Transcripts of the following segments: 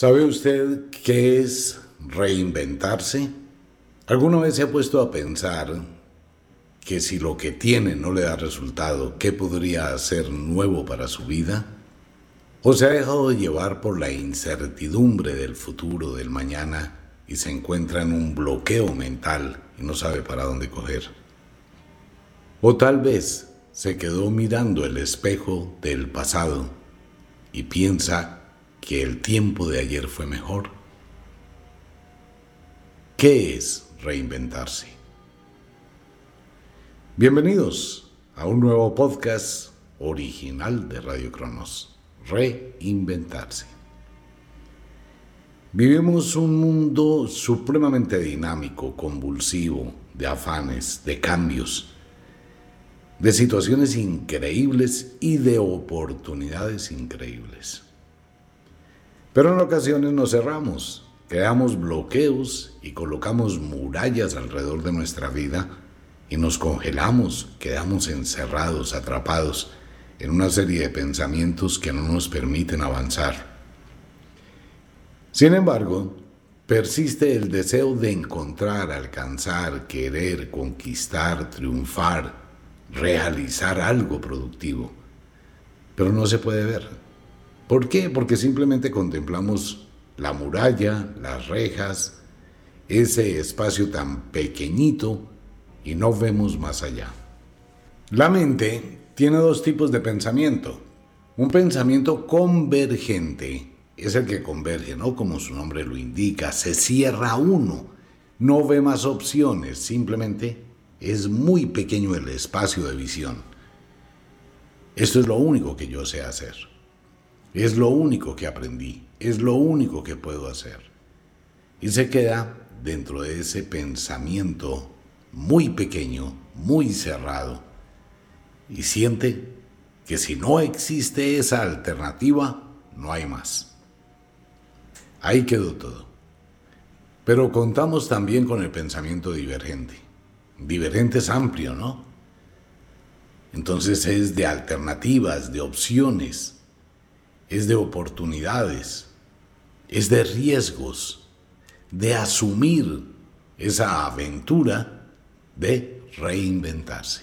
¿Sabe usted qué es reinventarse? ¿Alguna vez se ha puesto a pensar que si lo que tiene no le da resultado, ¿qué podría hacer nuevo para su vida? ¿O se ha dejado llevar por la incertidumbre del futuro, del mañana, y se encuentra en un bloqueo mental y no sabe para dónde coger? ¿O tal vez se quedó mirando el espejo del pasado y piensa que el tiempo de ayer fue mejor. ¿Qué es reinventarse? Bienvenidos a un nuevo podcast original de Radio Cronos, Reinventarse. Vivimos un mundo supremamente dinámico, convulsivo, de afanes, de cambios, de situaciones increíbles y de oportunidades increíbles. Pero en ocasiones nos cerramos, creamos bloqueos y colocamos murallas alrededor de nuestra vida y nos congelamos, quedamos encerrados, atrapados en una serie de pensamientos que no nos permiten avanzar. Sin embargo, persiste el deseo de encontrar, alcanzar, querer, conquistar, triunfar, realizar algo productivo. Pero no se puede ver. ¿Por qué? Porque simplemente contemplamos la muralla, las rejas, ese espacio tan pequeñito y no vemos más allá. La mente tiene dos tipos de pensamiento. Un pensamiento convergente es el que converge, ¿no? Como su nombre lo indica, se cierra uno, no ve más opciones, simplemente es muy pequeño el espacio de visión. Esto es lo único que yo sé hacer. Es lo único que aprendí, es lo único que puedo hacer. Y se queda dentro de ese pensamiento muy pequeño, muy cerrado, y siente que si no existe esa alternativa, no hay más. Ahí quedó todo. Pero contamos también con el pensamiento divergente. Divergente es amplio, ¿no? Entonces es de alternativas, de opciones es de oportunidades, es de riesgos, de asumir esa aventura de reinventarse.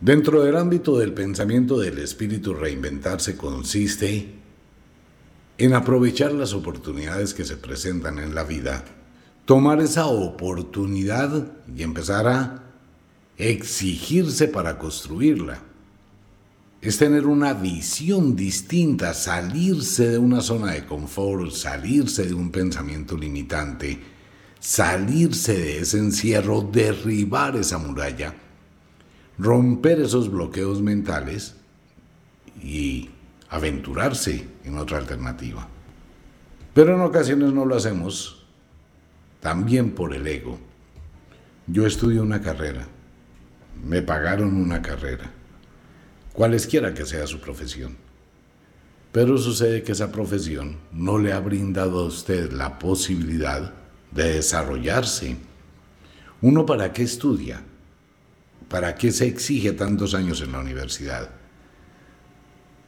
Dentro del ámbito del pensamiento del espíritu, reinventarse consiste en aprovechar las oportunidades que se presentan en la vida, tomar esa oportunidad y empezar a exigirse para construirla es tener una visión distinta, salirse de una zona de confort, salirse de un pensamiento limitante, salirse de ese encierro, derribar esa muralla, romper esos bloqueos mentales y aventurarse en otra alternativa. Pero en ocasiones no lo hacemos también por el ego. Yo estudio una carrera, me pagaron una carrera cualesquiera que sea su profesión. Pero sucede que esa profesión no le ha brindado a usted la posibilidad de desarrollarse. ¿Uno para qué estudia? ¿Para qué se exige tantos años en la universidad?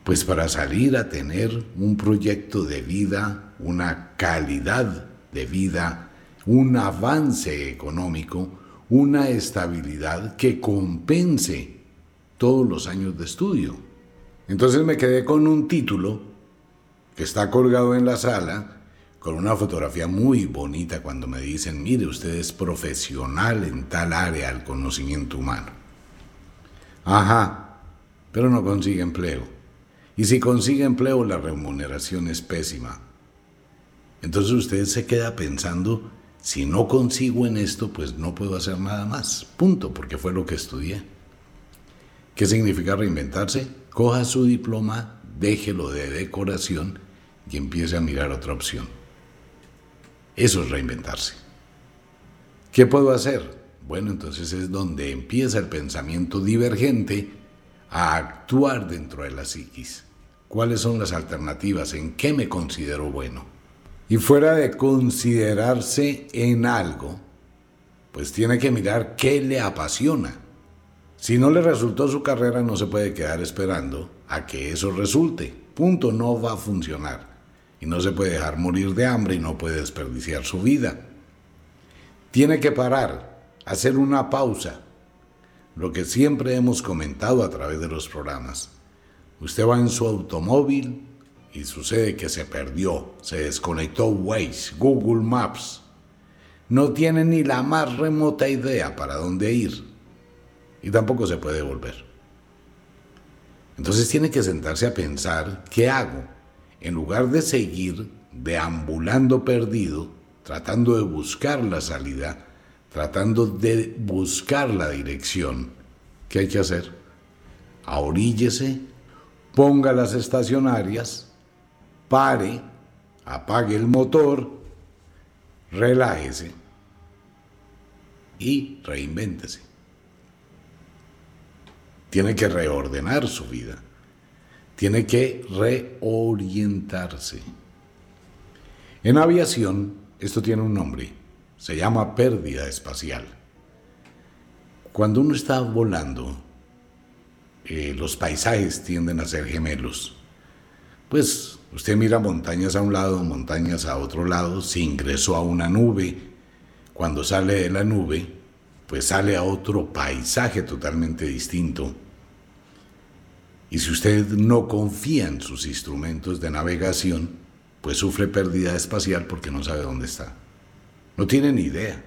Pues para salir a tener un proyecto de vida, una calidad de vida, un avance económico, una estabilidad que compense todos los años de estudio. Entonces me quedé con un título que está colgado en la sala, con una fotografía muy bonita cuando me dicen, mire, usted es profesional en tal área del conocimiento humano. Ajá, pero no consigue empleo. Y si consigue empleo, la remuneración es pésima. Entonces usted se queda pensando, si no consigo en esto, pues no puedo hacer nada más. Punto, porque fue lo que estudié. ¿Qué significa reinventarse? Coja su diploma, déjelo de decoración y empiece a mirar otra opción. Eso es reinventarse. ¿Qué puedo hacer? Bueno, entonces es donde empieza el pensamiento divergente a actuar dentro de la psiquis. ¿Cuáles son las alternativas? ¿En qué me considero bueno? Y fuera de considerarse en algo, pues tiene que mirar qué le apasiona si no le resultó su carrera, no se puede quedar esperando a que eso resulte. Punto, no va a funcionar. y no se puede dejar morir de hambre y no puede desperdiciar su vida. Tiene que parar, hacer una pausa, lo que siempre hemos comentado a través de los programas. Usted va en su automóvil y sucede que se perdió, se desconectó Waze, Google Maps. No tiene ni la más remota idea para dónde ir y tampoco se puede volver. Entonces tiene que sentarse a pensar, ¿qué hago? En lugar de seguir deambulando perdido, tratando de buscar la salida, tratando de buscar la dirección, ¿qué hay que hacer? Ahoríllese, ponga las estacionarias, pare, apague el motor, relájese y reinvéntese tiene que reordenar su vida, tiene que reorientarse. En aviación, esto tiene un nombre, se llama pérdida espacial. Cuando uno está volando, eh, los paisajes tienden a ser gemelos. Pues usted mira montañas a un lado, montañas a otro lado, se ingresó a una nube, cuando sale de la nube, pues sale a otro paisaje totalmente distinto. Y si usted no confía en sus instrumentos de navegación, pues sufre pérdida espacial porque no sabe dónde está. No tiene ni idea.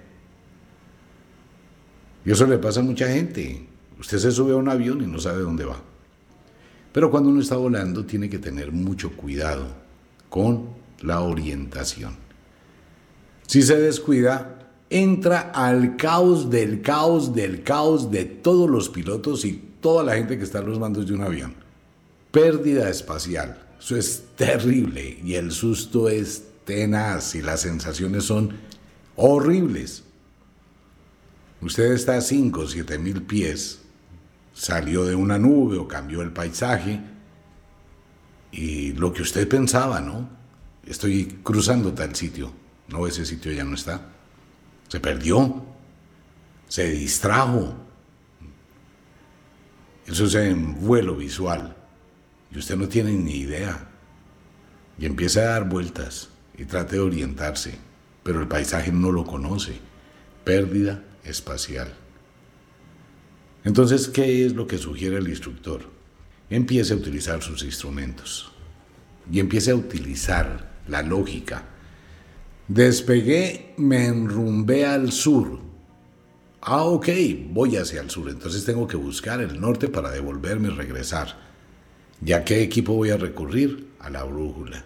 Y eso le pasa a mucha gente. Usted se sube a un avión y no sabe dónde va. Pero cuando uno está volando tiene que tener mucho cuidado con la orientación. Si se descuida, entra al caos del caos del caos de todos los pilotos y toda la gente que está en los mandos de un avión. Pérdida espacial. Eso es terrible y el susto es tenaz y las sensaciones son horribles. Usted está a 5 o 7 mil pies, salió de una nube o cambió el paisaje y lo que usted pensaba, ¿no? Estoy cruzando tal sitio. No, ese sitio ya no está se perdió, se distrajo. Eso es en vuelo visual. Y usted no tiene ni idea. Y empieza a dar vueltas y trate de orientarse, pero el paisaje no lo conoce. Pérdida espacial. Entonces, ¿qué es lo que sugiere el instructor? Empiece a utilizar sus instrumentos y empiece a utilizar la lógica, Despegué, me enrumbé al sur. Ah, ok, voy hacia el sur, entonces tengo que buscar el norte para devolverme y regresar. ¿Ya qué equipo voy a recurrir? A la brújula.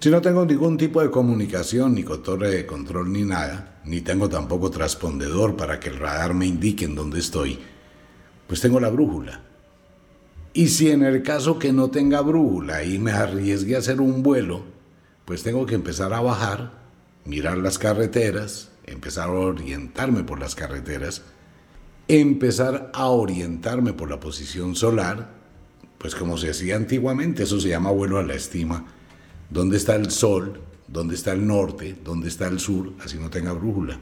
Si no tengo ningún tipo de comunicación, ni con torre de control, ni nada, ni tengo tampoco transpondedor para que el radar me indique en dónde estoy, pues tengo la brújula. Y si en el caso que no tenga brújula y me arriesgue a hacer un vuelo, pues tengo que empezar a bajar, mirar las carreteras, empezar a orientarme por las carreteras, empezar a orientarme por la posición solar, pues como se hacía antiguamente, eso se llama vuelo a la estima, dónde está el sol, dónde está el norte, dónde está el sur, así no tenga brújula.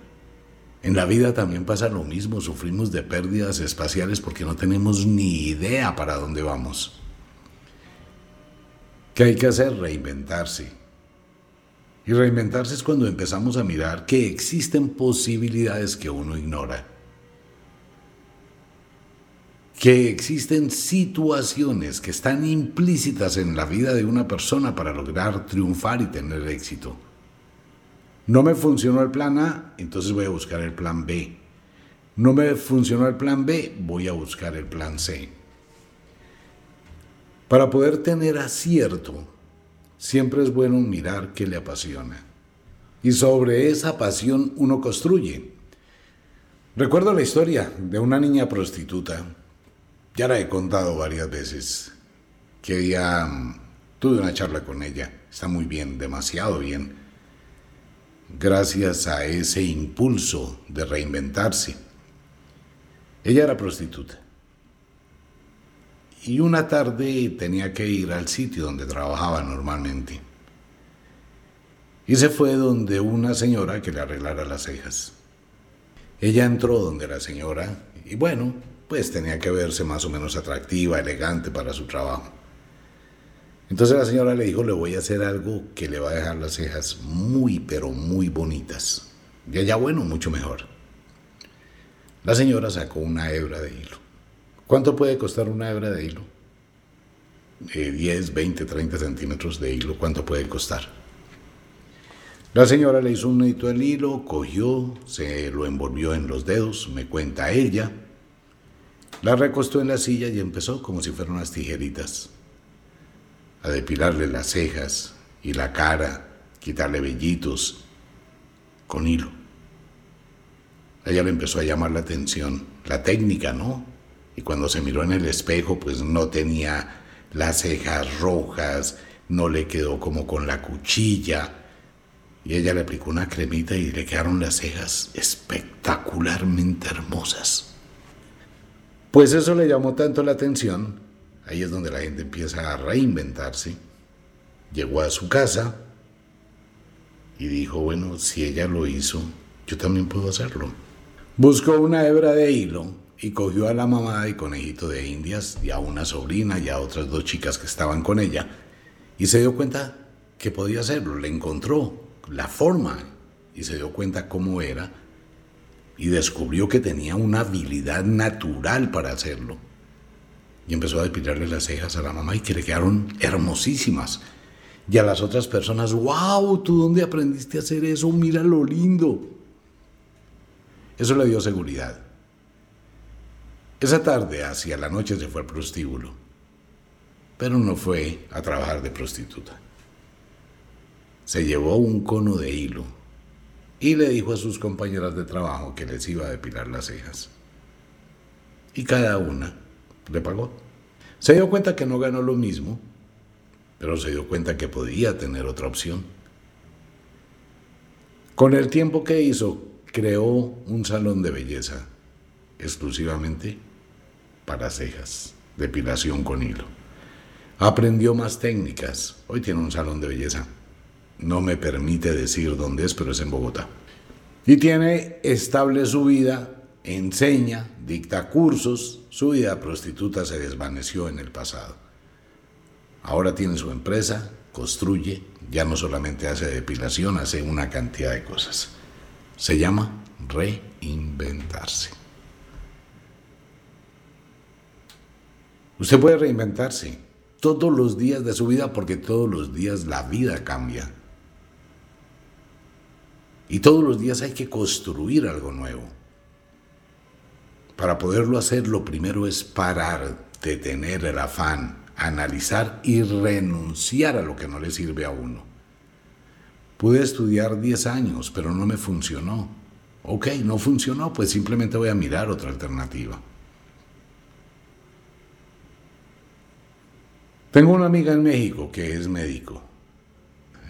En la vida también pasa lo mismo, sufrimos de pérdidas espaciales porque no tenemos ni idea para dónde vamos. ¿Qué hay que hacer? Reinventarse. Y reinventarse es cuando empezamos a mirar que existen posibilidades que uno ignora. Que existen situaciones que están implícitas en la vida de una persona para lograr triunfar y tener éxito. No me funcionó el plan A, entonces voy a buscar el plan B. No me funcionó el plan B, voy a buscar el plan C. Para poder tener acierto, siempre es bueno mirar qué le apasiona. Y sobre esa pasión uno construye. Recuerdo la historia de una niña prostituta, ya la he contado varias veces, que ya mm, tuve una charla con ella, está muy bien, demasiado bien, gracias a ese impulso de reinventarse. Ella era prostituta y una tarde tenía que ir al sitio donde trabajaba normalmente. Y se fue donde una señora que le arreglara las cejas. Ella entró donde la señora y bueno, pues tenía que verse más o menos atractiva, elegante para su trabajo. Entonces la señora le dijo, le voy a hacer algo que le va a dejar las cejas muy, pero muy bonitas. Y allá bueno, mucho mejor. La señora sacó una hebra de hilo. ¿Cuánto puede costar una hebra de hilo? 10, 20, 30 centímetros de hilo, ¿cuánto puede costar? La señora le hizo un nudito del hilo, cogió, se lo envolvió en los dedos, me cuenta ella, la recostó en la silla y empezó como si fueran unas tijeritas a depilarle las cejas y la cara, quitarle vellitos con hilo. Ella le empezó a llamar la atención la técnica, ¿no? Y cuando se miró en el espejo, pues no tenía las cejas rojas, no le quedó como con la cuchilla. Y ella le aplicó una cremita y le quedaron las cejas espectacularmente hermosas. Pues eso le llamó tanto la atención, ahí es donde la gente empieza a reinventarse. Llegó a su casa y dijo, bueno, si ella lo hizo, yo también puedo hacerlo. Buscó una hebra de hilo y cogió a la mamá de conejito de indias y a una sobrina y a otras dos chicas que estaban con ella y se dio cuenta que podía hacerlo, le encontró la forma y se dio cuenta cómo era y descubrió que tenía una habilidad natural para hacerlo. Y empezó a depilarle las cejas a la mamá y que le quedaron hermosísimas. Y a las otras personas, wow, ¿tú dónde aprendiste a hacer eso? Mira lo lindo. Eso le dio seguridad. Esa tarde, hacia la noche, se fue al prostíbulo, pero no fue a trabajar de prostituta. Se llevó un cono de hilo y le dijo a sus compañeras de trabajo que les iba a depilar las cejas. Y cada una le pagó. Se dio cuenta que no ganó lo mismo, pero se dio cuenta que podía tener otra opción. Con el tiempo que hizo, creó un salón de belleza exclusivamente para cejas, depilación con hilo. Aprendió más técnicas. Hoy tiene un salón de belleza. No me permite decir dónde es, pero es en Bogotá. Y tiene estable su vida, enseña, dicta cursos. Su vida prostituta se desvaneció en el pasado. Ahora tiene su empresa, construye, ya no solamente hace depilación, hace una cantidad de cosas. Se llama reinventarse. Usted puede reinventarse todos los días de su vida porque todos los días la vida cambia. Y todos los días hay que construir algo nuevo. Para poderlo hacer, lo primero es parar, detener el afán, analizar y renunciar a lo que no le sirve a uno. Pude estudiar 10 años, pero no me funcionó. Ok, no funcionó, pues simplemente voy a mirar otra alternativa. Tengo una amiga en México que es médico.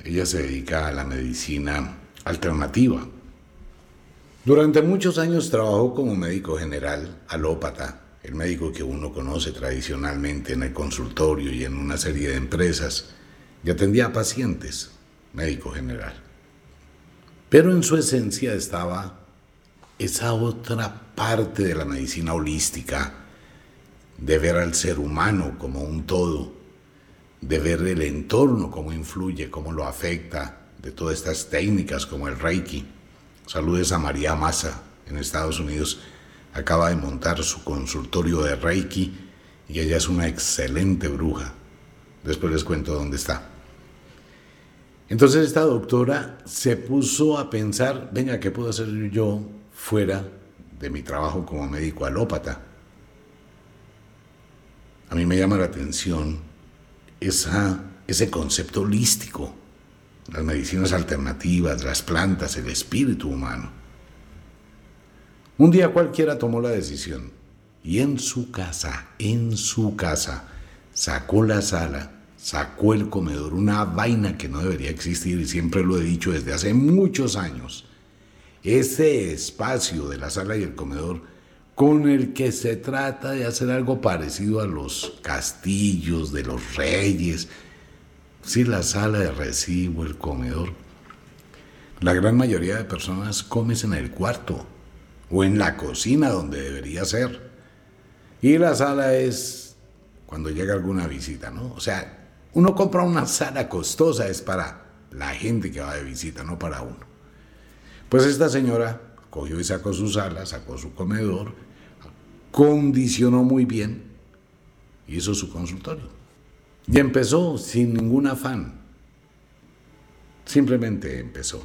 Ella se dedica a la medicina alternativa. Durante muchos años trabajó como médico general, alópata, el médico que uno conoce tradicionalmente en el consultorio y en una serie de empresas, y atendía a pacientes, médico general. Pero en su esencia estaba esa otra parte de la medicina holística, de ver al ser humano como un todo, de ver el entorno, cómo influye, cómo lo afecta, de todas estas técnicas como el Reiki. Saludes a María Massa en Estados Unidos. Acaba de montar su consultorio de Reiki y ella es una excelente bruja. Después les cuento dónde está. Entonces esta doctora se puso a pensar, venga, ¿qué puedo hacer yo fuera de mi trabajo como médico alópata? A mí me llama la atención esa, ese concepto holístico, las medicinas alternativas, las plantas, el espíritu humano. Un día cualquiera tomó la decisión y en su casa, en su casa, sacó la sala, sacó el comedor, una vaina que no debería existir y siempre lo he dicho desde hace muchos años. Ese espacio de la sala y el comedor con el que se trata de hacer algo parecido a los castillos de los reyes, sí, la sala de recibo, el comedor. La gran mayoría de personas comes en el cuarto o en la cocina donde debería ser. Y la sala es cuando llega alguna visita, ¿no? O sea, Uno compra una sala costosa, es para la gente que va de visita, no para uno. Pues esta señora cogió y sacó su sala, sacó su comedor, condicionó muy bien, hizo su consultorio. Y empezó sin ningún afán. Simplemente empezó.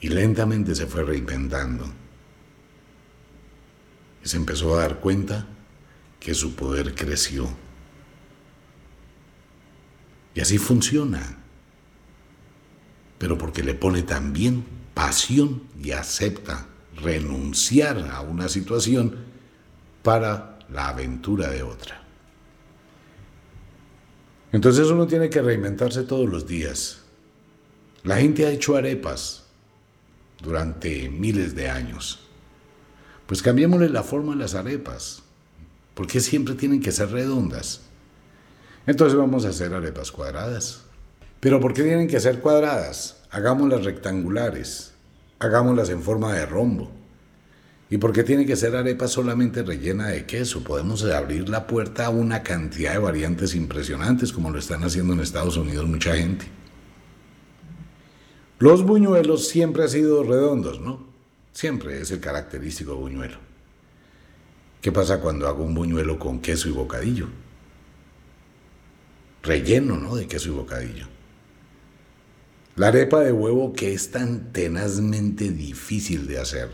Y lentamente se fue reinventando. Y se empezó a dar cuenta que su poder creció. Y así funciona. Pero porque le pone también pasión y acepta renunciar a una situación para la aventura de otra. Entonces uno tiene que reinventarse todos los días. La gente ha hecho arepas durante miles de años. Pues cambiémosle la forma a las arepas. ¿Por qué siempre tienen que ser redondas? Entonces vamos a hacer arepas cuadradas. ¿Pero por qué tienen que ser cuadradas? Hagámoslas rectangulares. Hagámoslas en forma de rombo. ¿Y por qué tiene que ser arepa solamente rellena de queso? Podemos abrir la puerta a una cantidad de variantes impresionantes como lo están haciendo en Estados Unidos mucha gente. Los buñuelos siempre han sido redondos, ¿no? Siempre es el característico buñuelo. ¿Qué pasa cuando hago un buñuelo con queso y bocadillo? Relleno, ¿no? De queso y bocadillo. La arepa de huevo que es tan tenazmente difícil de hacer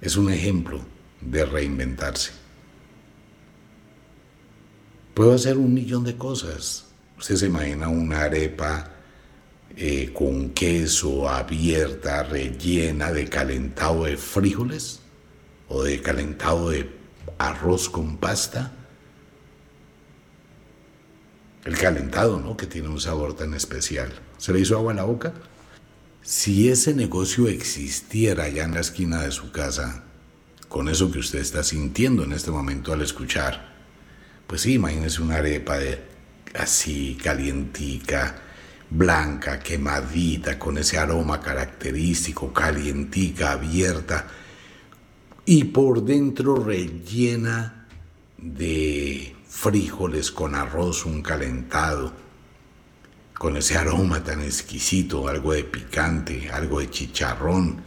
es un ejemplo de reinventarse. Puedo hacer un millón de cosas. Usted se imagina una arepa eh, con queso abierta, rellena de calentado de frijoles o de calentado de arroz con pasta. El calentado, ¿no? Que tiene un sabor tan especial. ¿Se le hizo agua en la boca? Si ese negocio existiera allá en la esquina de su casa, con eso que usted está sintiendo en este momento al escuchar, pues sí, imagínese una arepa así calientica, blanca, quemadita, con ese aroma característico, calientica, abierta, y por dentro rellena de frijoles con arroz, un calentado con ese aroma tan exquisito, algo de picante, algo de chicharrón.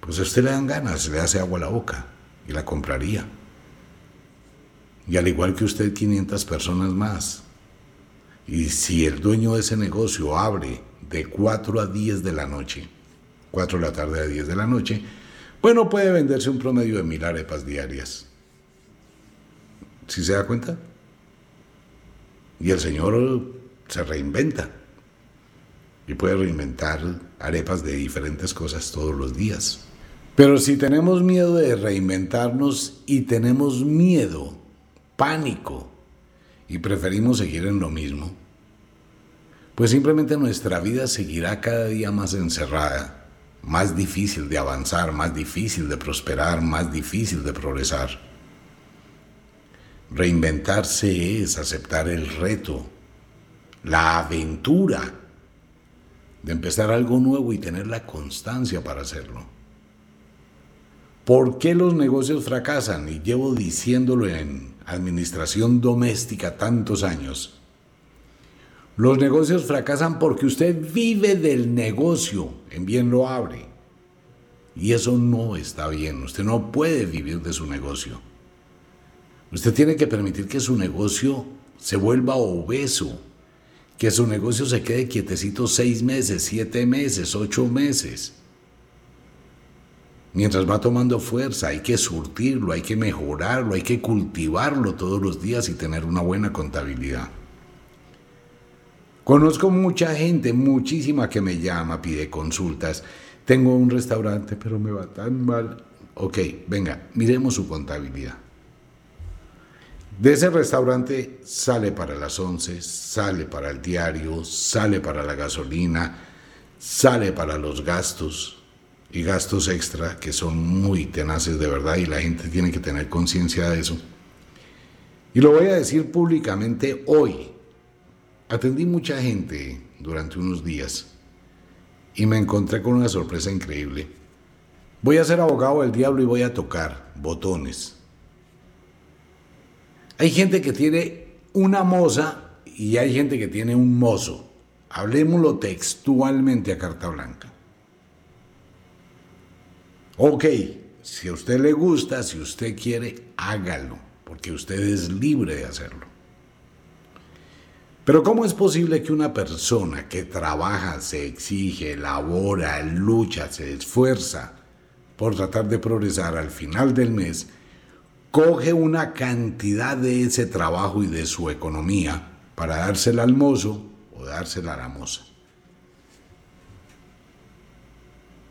Pues a usted le dan ganas, le hace agua a la boca y la compraría. Y al igual que usted, 500 personas más. Y si el dueño de ese negocio abre de 4 a 10 de la noche, 4 de la tarde a 10 de la noche, bueno, puede venderse un promedio de mil arepas diarias. ¿Sí se da cuenta? Y el Señor se reinventa y puede reinventar arepas de diferentes cosas todos los días. Pero si tenemos miedo de reinventarnos y tenemos miedo, pánico, y preferimos seguir en lo mismo, pues simplemente nuestra vida seguirá cada día más encerrada, más difícil de avanzar, más difícil de prosperar, más difícil de progresar. Reinventarse es aceptar el reto la aventura de empezar algo nuevo y tener la constancia para hacerlo. ¿Por qué los negocios fracasan? Y llevo diciéndolo en administración doméstica tantos años. Los negocios fracasan porque usted vive del negocio, en bien lo abre. Y eso no está bien. Usted no puede vivir de su negocio. Usted tiene que permitir que su negocio se vuelva obeso, que su negocio se quede quietecito seis meses, siete meses, ocho meses. Mientras va tomando fuerza, hay que surtirlo, hay que mejorarlo, hay que cultivarlo todos los días y tener una buena contabilidad. Conozco mucha gente, muchísima que me llama, pide consultas. Tengo un restaurante, pero me va tan mal. Ok, venga, miremos su contabilidad. De ese restaurante sale para las 11, sale para el diario, sale para la gasolina, sale para los gastos y gastos extra que son muy tenaces de verdad y la gente tiene que tener conciencia de eso. Y lo voy a decir públicamente hoy. Atendí mucha gente durante unos días y me encontré con una sorpresa increíble. Voy a ser abogado del diablo y voy a tocar botones Hay gente que tiene una moza y hay gente que tiene un mozo. Hablemoslo textualmente a carta blanca. Ok, si a usted le gusta, si usted quiere, hágalo, porque usted es libre de hacerlo. Pero ¿cómo es posible que una persona que trabaja, se exige, labora, lucha, se esfuerza por tratar de progresar al final del mes, coge una cantidad de ese trabajo y de su economía para dársela al mozo o dársela a la moza?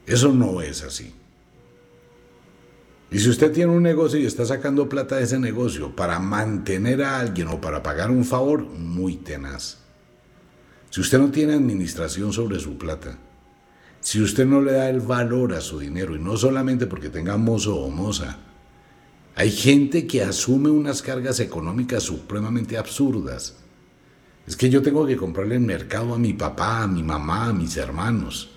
Eso no es así. Y si usted tiene un negocio y está sacando plata de ese negocio para mantener a alguien o para pagar un favor, muy tenaz. Si usted no tiene administración sobre su plata, si usted no le da el valor a su dinero, y no solamente porque tenga mozo o moza, hay gente que asume unas cargas económicas supremamente absurdas. Es que yo tengo que comprarle el mercado a mi papá, a mi mamá, a mis hermanos.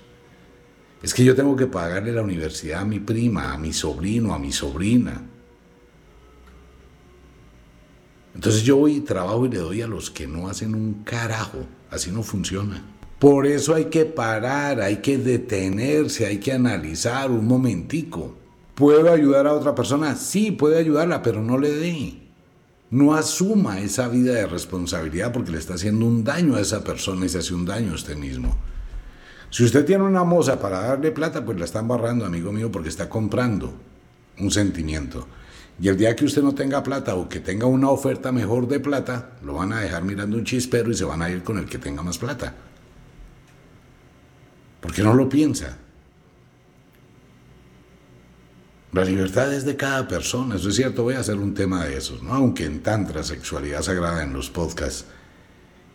Es que yo tengo que pagarle la universidad a mi prima, a mi sobrino, a mi sobrina. Entonces yo voy y trabajo y le doy a los que no hacen un carajo. Así no funciona. Por eso hay que parar, hay que detenerse, hay que analizar un momentico. ¿Puedo ayudar a otra persona? Sí, puede ayudarla, pero no le dé. No asuma esa vida de responsabilidad porque le está haciendo un daño a esa persona y se hace un daño a usted mismo. Si usted tiene una moza para darle plata, pues la está embarrando, amigo mío, porque está comprando un sentimiento. Y el día que usted no tenga plata o que tenga una oferta mejor de plata, lo van a dejar mirando un chispero y se van a ir con el que tenga más plata. ¿Por qué no lo piensa? La libertad es de cada persona, eso es cierto, voy a hacer un tema de eso, ¿no? Aunque en Tantra, sexualidad sagrada, en los podcasts,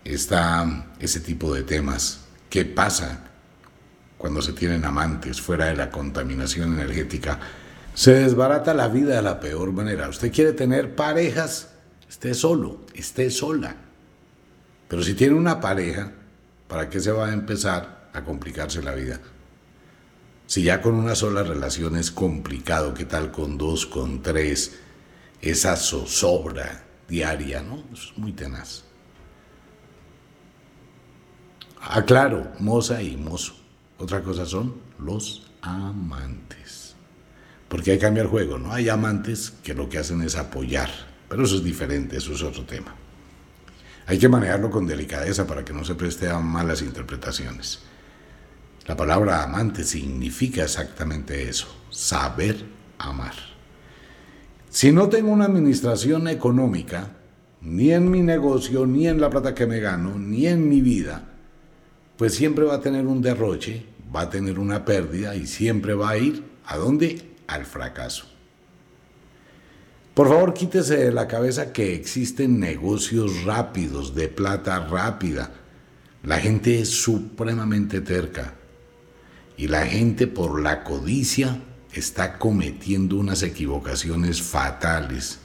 está ese tipo de temas. ¿Qué pasa cuando se tienen amantes fuera de la contaminación energética, se desbarata la vida de la peor manera. Usted quiere tener parejas, esté solo, esté sola. Pero si tiene una pareja, ¿para qué se va a empezar a complicarse la vida? Si ya con una sola relación es complicado, ¿qué tal con dos, con tres? Esa zozobra diaria, ¿no? es muy tenaz. Aclaro, moza y mozo. Otra cosa son los amantes. Porque hay que cambiar juego, ¿no? Hay amantes que lo que hacen es apoyar, pero eso es diferente, eso es otro tema. Hay que manejarlo con delicadeza para que no se preste a malas interpretaciones. La palabra amante significa exactamente eso, saber amar. Si no tengo una administración económica, ni en mi negocio, ni en la plata que me gano, ni en mi vida, pues siempre va a tener un derroche, va a tener una pérdida y siempre va a ir a dónde? Al fracaso. Por favor, quítese de la cabeza que existen negocios rápidos, de plata rápida. La gente es supremamente terca y la gente por la codicia está cometiendo unas equivocaciones fatales.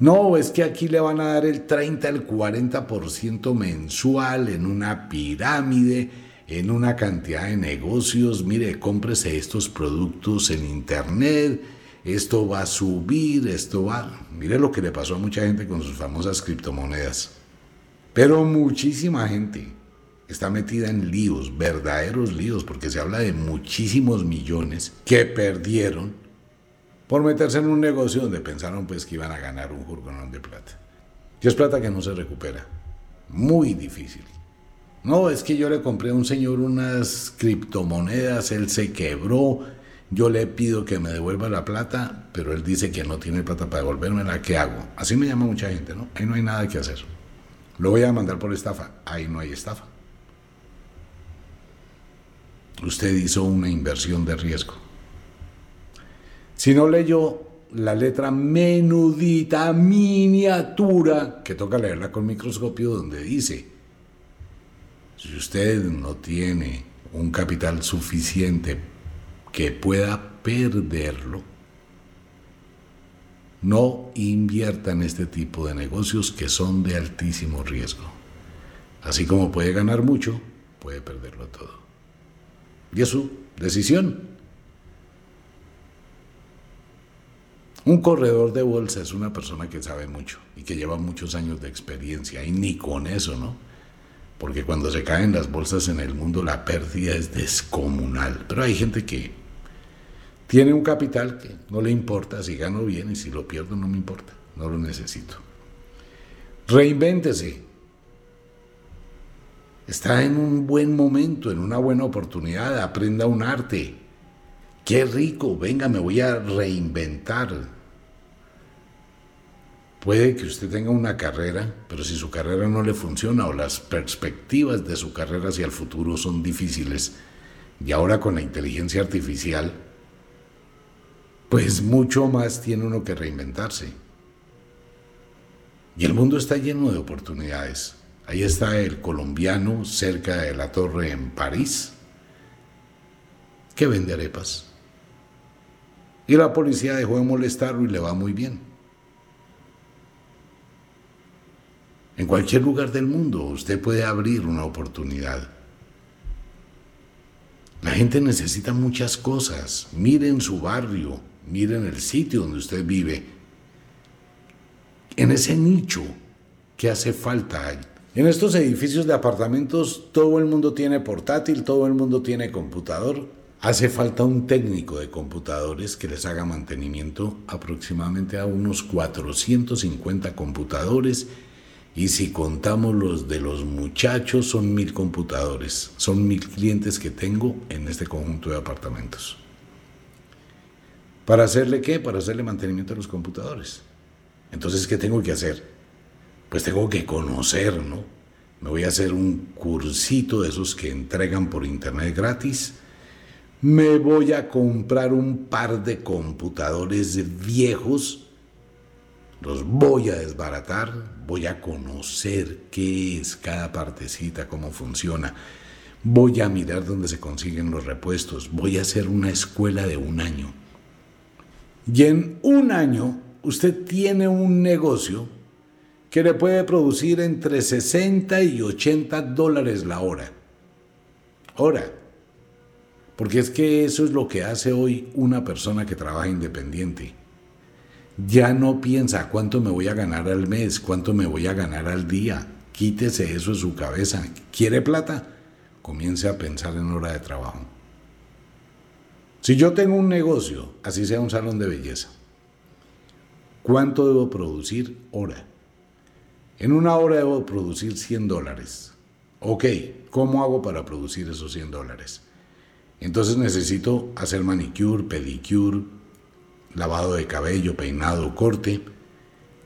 No, es que aquí le van a dar el 30, el 40% mensual en una pirámide, en una cantidad de negocios. Mire, cómprese estos productos en internet, esto va a subir, esto va... Mire lo que le pasó a mucha gente con sus famosas criptomonedas. Pero muchísima gente está metida en líos, verdaderos líos, porque se habla de muchísimos millones que perdieron por meterse en un negocio donde pensaron pues que iban a ganar un jurgonón de plata. Y es plata que no se recupera. Muy difícil. No, es que yo le compré a un señor unas criptomonedas, él se quebró, yo le pido que me devuelva la plata, pero él dice que no tiene plata para devolverme, ¿qué hago? Así me llama mucha gente, ¿no? Ahí no hay nada que hacer. Lo voy a mandar por estafa, ahí no hay estafa. Usted hizo una inversión de riesgo. Si no leyó la letra menudita, miniatura, que toca leerla con microscopio, donde dice, si usted no tiene un capital suficiente que pueda perderlo, no invierta en este tipo de negocios que son de altísimo riesgo. Así como puede ganar mucho, puede perderlo todo. Y es su decisión. Un corredor de bolsa es una persona que sabe mucho y que lleva muchos años de experiencia y ni con eso, ¿no? Porque cuando se caen las bolsas en el mundo la pérdida es descomunal. Pero hay gente que tiene un capital que no le importa si gano bien y si lo pierdo no me importa, no lo necesito. Reinvéntese. Está en un buen momento, en una buena oportunidad, aprenda un arte. Qué rico, venga, me voy a reinventar. Puede que usted tenga una carrera, pero si su carrera no le funciona o las perspectivas de su carrera hacia el futuro son difíciles, y ahora con la inteligencia artificial, pues mucho más tiene uno que reinventarse. Y el mundo está lleno de oportunidades. Ahí está el colombiano cerca de la torre en París, que vende arepas. Y la policía dejó de molestarlo y le va muy bien. En cualquier lugar del mundo usted puede abrir una oportunidad. La gente necesita muchas cosas. Miren su barrio, miren el sitio donde usted vive, en ese nicho que hace falta. En estos edificios de apartamentos todo el mundo tiene portátil, todo el mundo tiene computador. Hace falta un técnico de computadores que les haga mantenimiento aproximadamente a unos 450 computadores y si contamos los de los muchachos son mil computadores, son mil clientes que tengo en este conjunto de apartamentos. ¿Para hacerle qué? Para hacerle mantenimiento a los computadores. Entonces, ¿qué tengo que hacer? Pues tengo que conocer, ¿no? Me voy a hacer un cursito de esos que entregan por internet gratis. Me voy a comprar un par de computadores viejos. Los voy a desbaratar. Voy a conocer qué es cada partecita, cómo funciona. Voy a mirar dónde se consiguen los repuestos. Voy a hacer una escuela de un año y en un año usted tiene un negocio que le puede producir entre 60 y 80 dólares la hora. Hora. Porque es que eso es lo que hace hoy una persona que trabaja independiente. Ya no piensa cuánto me voy a ganar al mes, cuánto me voy a ganar al día. Quítese eso de su cabeza. ¿Quiere plata? Comience a pensar en hora de trabajo. Si yo tengo un negocio, así sea un salón de belleza, ¿cuánto debo producir hora? En una hora debo producir 100 dólares. Ok, ¿cómo hago para producir esos 100 dólares? Entonces necesito hacer manicure, pedicure, lavado de cabello, peinado, corte.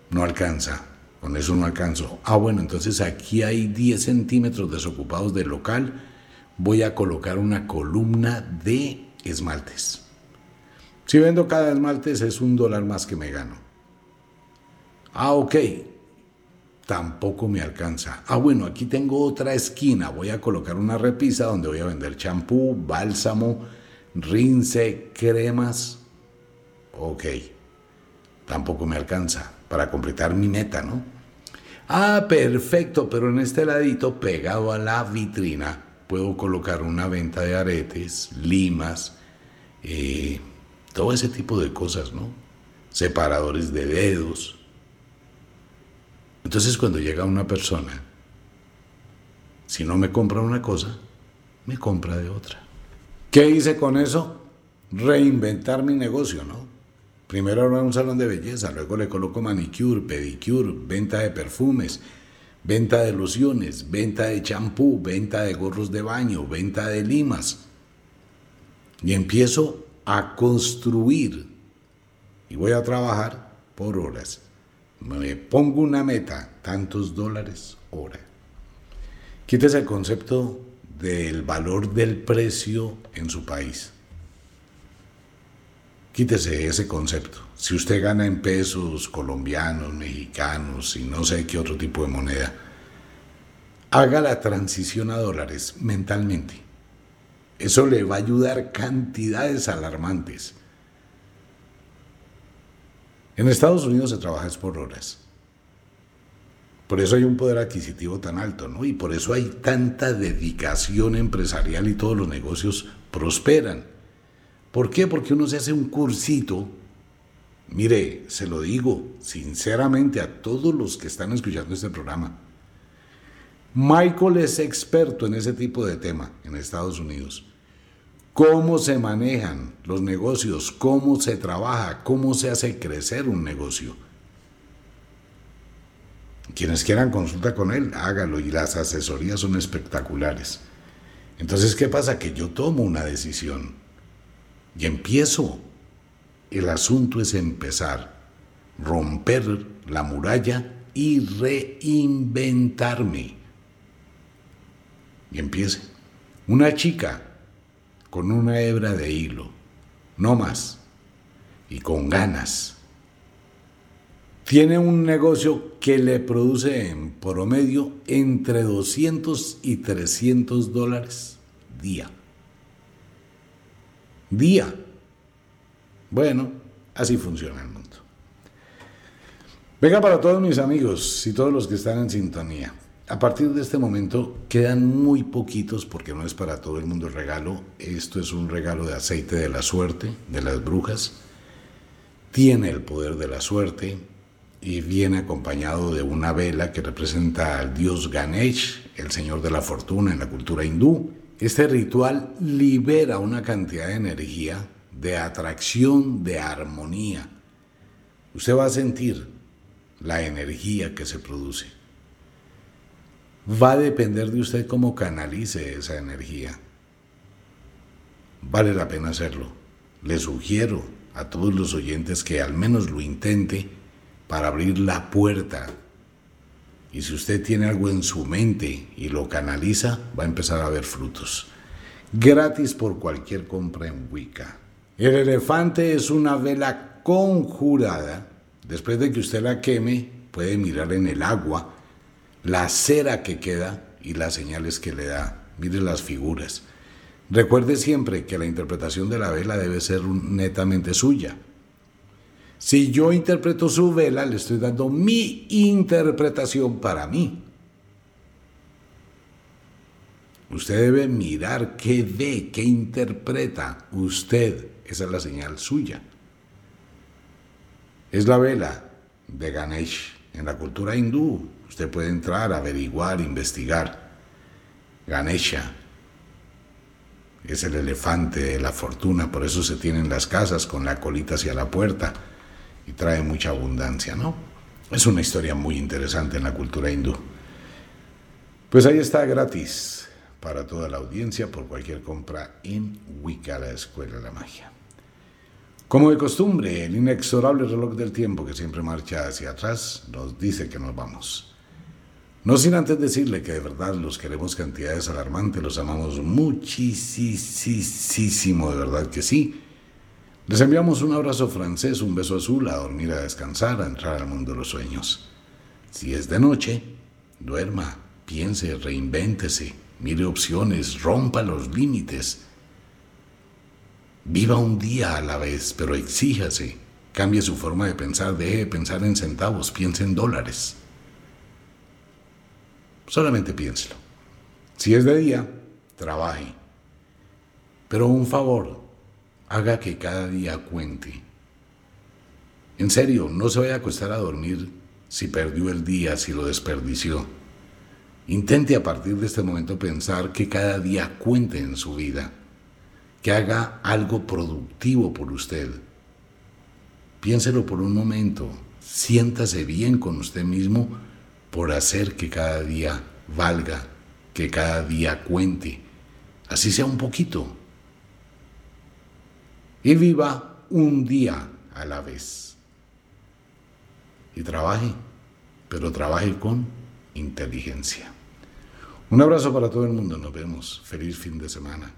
No alcanza, con eso no alcanzo. Ah, bueno, entonces aquí hay 10 centímetros desocupados del local. Voy a colocar una columna de esmaltes. Si vendo cada esmalte es un dólar más que me gano. Ah, ok. Tampoco me alcanza. Ah, bueno, aquí tengo otra esquina. Voy a colocar una repisa donde voy a vender champú, bálsamo, rince, cremas. Ok. Tampoco me alcanza para completar mi meta, ¿no? Ah, perfecto, pero en este ladito, pegado a la vitrina, puedo colocar una venta de aretes, limas, eh, todo ese tipo de cosas, ¿no? Separadores de dedos. Entonces cuando llega una persona, si no me compra una cosa, me compra de otra. ¿Qué hice con eso? Reinventar mi negocio, ¿no? Primero era un salón de belleza, luego le coloco manicure, pedicure, venta de perfumes, venta de lociones, venta de champú, venta de gorros de baño, venta de limas. Y empiezo a construir y voy a trabajar por horas. Me pongo una meta, tantos dólares hora. Quítese el concepto del valor del precio en su país. Quítese ese concepto. Si usted gana en pesos colombianos, mexicanos y no sé qué otro tipo de moneda, haga la transición a dólares mentalmente. Eso le va a ayudar cantidades alarmantes. En Estados Unidos se trabaja por horas. Por eso hay un poder adquisitivo tan alto, ¿no? Y por eso hay tanta dedicación empresarial y todos los negocios prosperan. ¿Por qué? Porque uno se hace un cursito Mire, se lo digo sinceramente a todos los que están escuchando este programa. Michael es experto en ese tipo de tema en Estados Unidos. Cómo se manejan los negocios, cómo se trabaja, cómo se hace crecer un negocio. Quienes quieran consulta con él, hágalo y las asesorías son espectaculares. Entonces, ¿qué pasa? Que yo tomo una decisión y empiezo. El asunto es empezar, romper la muralla y reinventarme. Y empiece. Una chica con una hebra de hilo, no más, y con ganas. Tiene un negocio que le produce en promedio entre 200 y 300 dólares día. Día. Bueno, así funciona el mundo. Venga para todos mis amigos y todos los que están en sintonía. A partir de este momento quedan muy poquitos porque no es para todo el mundo el regalo. Esto es un regalo de aceite de la suerte, de las brujas. Tiene el poder de la suerte y viene acompañado de una vela que representa al dios Ganesh, el señor de la fortuna en la cultura hindú. Este ritual libera una cantidad de energía, de atracción, de armonía. Usted va a sentir la energía que se produce va a depender de usted cómo canalice esa energía. Vale la pena hacerlo. Le sugiero a todos los oyentes que al menos lo intente para abrir la puerta. Y si usted tiene algo en su mente y lo canaliza, va a empezar a ver frutos. Gratis por cualquier compra en Wicca. El elefante es una vela conjurada. Después de que usted la queme, puede mirar en el agua la cera que queda y las señales que le da. Mire las figuras. Recuerde siempre que la interpretación de la vela debe ser netamente suya. Si yo interpreto su vela, le estoy dando mi interpretación para mí. Usted debe mirar qué ve, qué interpreta usted. Esa es la señal suya. Es la vela de Ganesh en la cultura hindú. Usted puede entrar, averiguar, investigar. Ganesha es el elefante de la fortuna, por eso se tienen las casas con la colita hacia la puerta y trae mucha abundancia, ¿no? Es una historia muy interesante en la cultura hindú. Pues ahí está gratis para toda la audiencia por cualquier compra en Wicca, la Escuela de la Magia. Como de costumbre, el inexorable reloj del tiempo que siempre marcha hacia atrás nos dice que nos vamos. No sin antes decirle que de verdad los queremos cantidades alarmantes, los amamos muchísimo, de verdad que sí. Les enviamos un abrazo francés, un beso azul, a dormir, a descansar, a entrar al mundo de los sueños. Si es de noche, duerma, piense, reinvéntese, mire opciones, rompa los límites Viva un día a la vez, pero exíjase. Cambie su forma de pensar, deje de pensar en centavos, piense en dólares. Solamente piénselo. Si es de día, trabaje. Pero un favor, haga que cada día cuente. En serio, no se vaya a acostar a dormir si perdió el día, si lo desperdició. Intente a partir de este momento pensar que cada día cuente en su vida que haga algo productivo por usted. Piénselo por un momento, siéntase bien con usted mismo por hacer que cada día valga, que cada día cuente, así sea un poquito. Y viva un día a la vez. Y trabaje, pero trabaje con inteligencia. Un abrazo para todo el mundo, nos vemos. Feliz fin de semana.